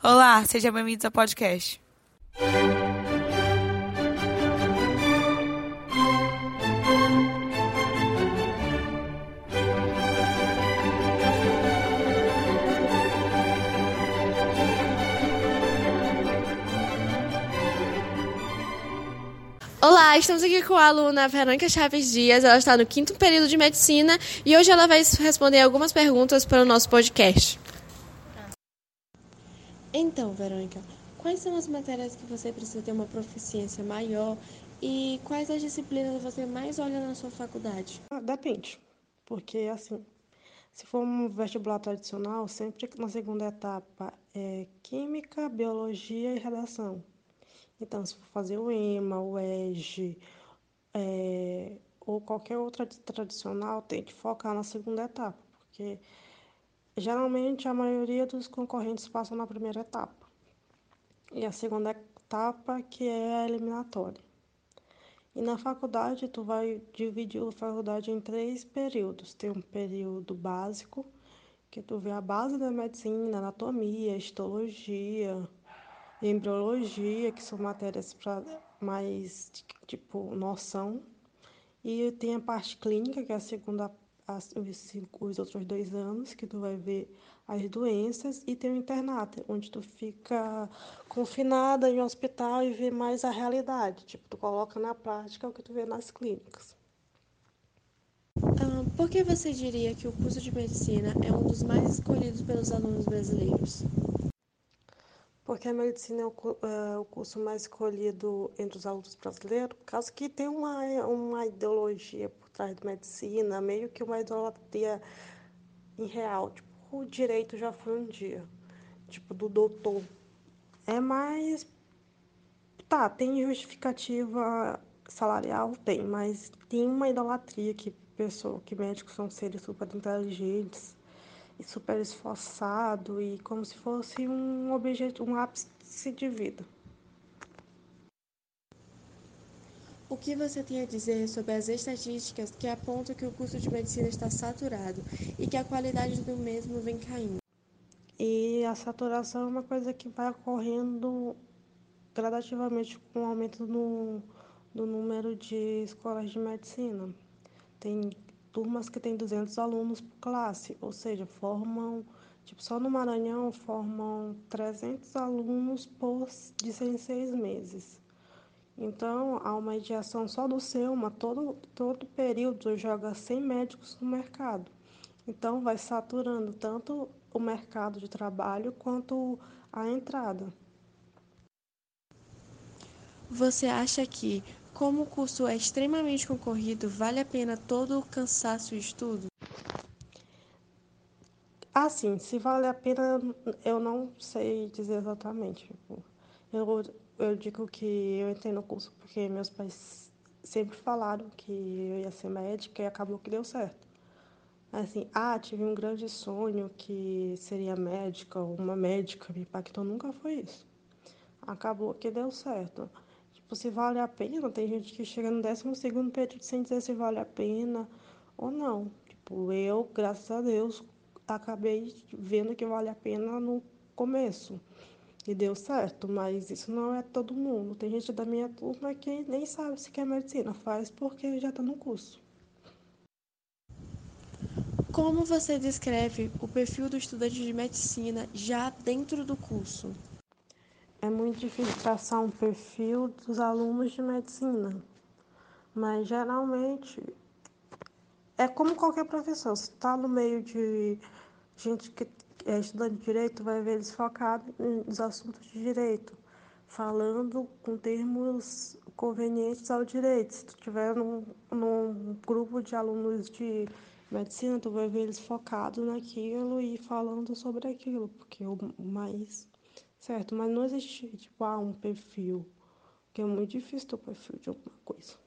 Olá, sejam bem-vindos ao podcast. Olá, estamos aqui com a aluna Verônica Chaves Dias. Ela está no quinto período de medicina e hoje ela vai responder algumas perguntas para o nosso podcast. Então, Verônica, quais são as matérias que você precisa ter uma proficiência maior e quais as disciplinas você mais olha na sua faculdade? Ah, depende, porque assim, se for um vestibular tradicional, sempre na segunda etapa é química, biologia e redação. Então, se for fazer o EMA, o EG, é, ou qualquer outra tradicional, tem que focar na segunda etapa, porque geralmente a maioria dos concorrentes passam na primeira etapa. E a segunda etapa que é a eliminatória. E na faculdade, tu vai dividir a faculdade em três períodos. Tem um período básico, que tu vê a base da medicina, anatomia, histologia, embriologia, que são matérias para mais, tipo, noção. E tem a parte clínica, que é a segunda, as, os, os outros dois anos, que tu vai ver as doenças. E tem o internato, onde tu fica confinada em um hospital e vê mais a realidade. Tipo, tu coloca na prática o que tu vê nas clínicas. Ah, por que você diria que o curso de medicina é um dos mais escolhidos pelos alunos brasileiros? Porque a medicina é o, é o, curso mais escolhido entre os alunos brasileiros, por causa que tem uma, uma ideologia por trás da medicina, meio que uma idolatria irreal. Tipo, o direito já foi um dia, tipo, do doutor. É mais. Tá, tem justificativa salarial? Tem, mas tem uma idolatria que pessoa, que médicos são seres super inteligentes super esforçado e como se fosse um objeto, um ápice de vida. O que você tem a dizer sobre as estatísticas que apontam que o curso de medicina está saturado e que a qualidade do mesmo vem caindo? E a saturação é uma coisa que vai ocorrendo gradativamente com o aumento no, do número de escolas de medicina. Tem turmas que têm 200 alunos por classe, ou seja, formam, tipo, só no Maranhão formam 300 alunos por, de seis, seis meses. Então, há uma mediação só do SEUMA, todo, todo período joga 100 médicos no mercado. Então, vai saturando tanto o mercado de trabalho quanto a entrada. Você acha que como o curso é extremamente concorrido, vale a pena todo o cansaço e estudo? Assim, se vale a pena, eu não sei dizer exatamente. Eu, eu digo que eu entrei no curso porque meus pais sempre falaram que eu ia ser médica e acabou que deu certo. Assim, ah, tive um grande sonho que seria médica, uma médica me impactou, nunca foi isso. Acabou que deu certo se vale a pena. Tem gente que chega no 12 período sem dizer se vale a pena ou não. Tipo, eu, graças a Deus, acabei vendo que vale a pena no começo. E deu certo, mas isso não é todo mundo. Tem gente da minha turma que nem sabe se quer medicina, faz porque já está no curso. Como você descreve o perfil do estudante de medicina já dentro do curso? É muito difícil traçar um perfil dos alunos de medicina, mas geralmente é como qualquer professor. Se está no meio de gente que é estudante de direito, vai ver eles focados nos assuntos de direito, falando com termos convenientes ao direito. Se tu tiver num, num grupo de alunos de medicina, tu vai ver eles focados naquilo e falando sobre aquilo, porque o mais certo? Mas não existe, tipo, ah, um perfil, que é muito difícil ter o perfil de alguma coisa.